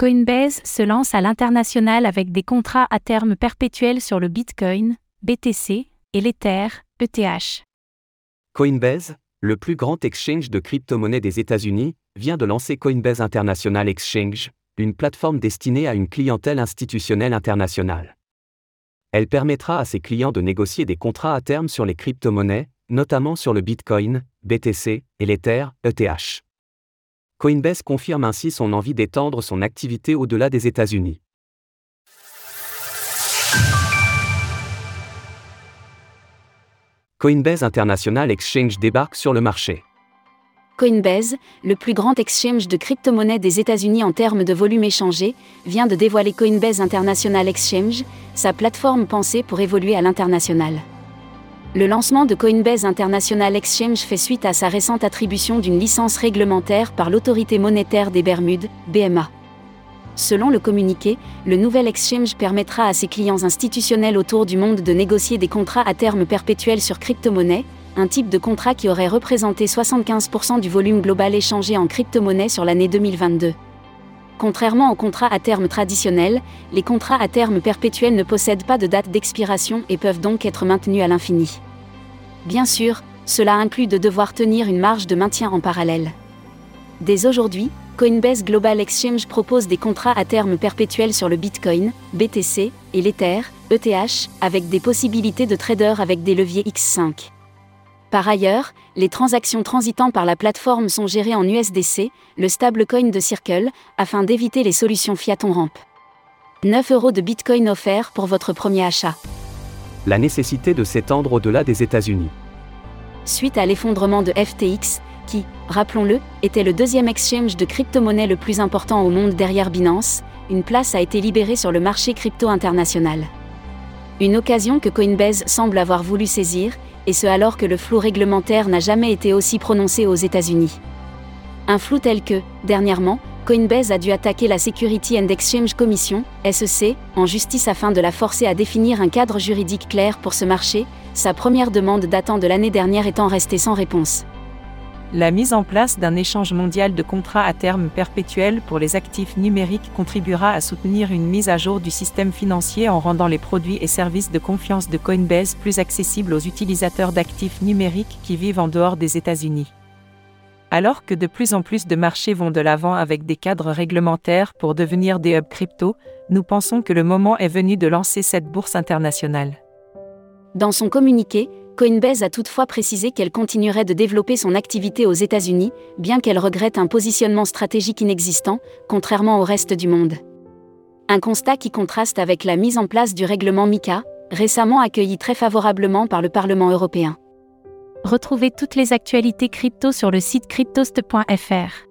Coinbase se lance à l'international avec des contrats à terme perpétuels sur le Bitcoin, BTC, et l'Ether, ETH. Coinbase, le plus grand exchange de crypto-monnaies des États-Unis, vient de lancer Coinbase International Exchange, une plateforme destinée à une clientèle institutionnelle internationale. Elle permettra à ses clients de négocier des contrats à terme sur les crypto-monnaies, notamment sur le Bitcoin, BTC et l'Ether, ETH. Coinbase confirme ainsi son envie d'étendre son activité au-delà des États-Unis. Coinbase International Exchange débarque sur le marché. Coinbase, le plus grand exchange de crypto-monnaies des États-Unis en termes de volume échangé, vient de dévoiler Coinbase International Exchange, sa plateforme pensée pour évoluer à l'international. Le lancement de Coinbase International Exchange fait suite à sa récente attribution d'une licence réglementaire par l'autorité monétaire des Bermudes, BMA. Selon le communiqué, le nouvel exchange permettra à ses clients institutionnels autour du monde de négocier des contrats à terme perpétuels sur crypto-monnaies, un type de contrat qui aurait représenté 75% du volume global échangé en crypto-monnaie sur l'année 2022. Contrairement aux contrats à terme traditionnels, les contrats à terme perpétuels ne possèdent pas de date d'expiration et peuvent donc être maintenus à l'infini. Bien sûr, cela inclut de devoir tenir une marge de maintien en parallèle. Dès aujourd'hui, Coinbase Global Exchange propose des contrats à terme perpétuels sur le Bitcoin, BTC et l'Ether, ETH, avec des possibilités de trader avec des leviers X5. Par ailleurs, les transactions transitant par la plateforme sont gérées en USDC, le stablecoin de Circle, afin d'éviter les solutions fiat on rampe. 9 euros de Bitcoin offerts pour votre premier achat. La nécessité de s'étendre au-delà des États-Unis. Suite à l'effondrement de FTX, qui, rappelons-le, était le deuxième exchange de crypto-monnaie le plus important au monde derrière Binance, une place a été libérée sur le marché crypto international. Une occasion que Coinbase semble avoir voulu saisir, et ce alors que le flou réglementaire n'a jamais été aussi prononcé aux États-Unis. Un flou tel que, dernièrement, Coinbase a dû attaquer la Security and Exchange Commission, SEC, en justice afin de la forcer à définir un cadre juridique clair pour ce marché, sa première demande datant de l'année dernière étant restée sans réponse. La mise en place d'un échange mondial de contrats à terme perpétuel pour les actifs numériques contribuera à soutenir une mise à jour du système financier en rendant les produits et services de confiance de Coinbase plus accessibles aux utilisateurs d'actifs numériques qui vivent en dehors des États-Unis. Alors que de plus en plus de marchés vont de l'avant avec des cadres réglementaires pour devenir des hubs crypto, nous pensons que le moment est venu de lancer cette bourse internationale. Dans son communiqué, Coinbase a toutefois précisé qu'elle continuerait de développer son activité aux États-Unis, bien qu'elle regrette un positionnement stratégique inexistant, contrairement au reste du monde. Un constat qui contraste avec la mise en place du règlement MICA, récemment accueilli très favorablement par le Parlement européen. Retrouvez toutes les actualités crypto sur le site cryptost.fr.